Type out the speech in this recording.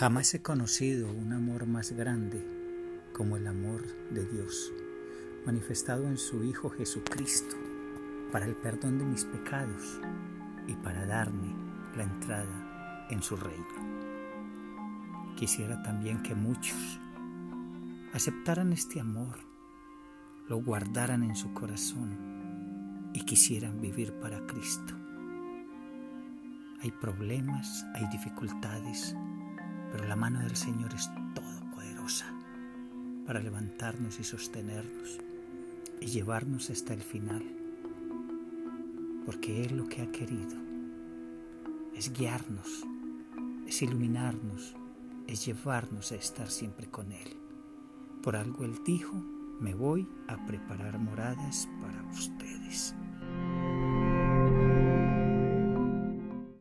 Jamás he conocido un amor más grande como el amor de Dios, manifestado en su Hijo Jesucristo, para el perdón de mis pecados y para darme la entrada en su reino. Quisiera también que muchos aceptaran este amor, lo guardaran en su corazón y quisieran vivir para Cristo. Hay problemas, hay dificultades, la mano del Señor es todopoderosa para levantarnos y sostenernos y llevarnos hasta el final, porque Él lo que ha querido es guiarnos, es iluminarnos, es llevarnos a estar siempre con Él. Por algo Él dijo, me voy a preparar moradas para ustedes.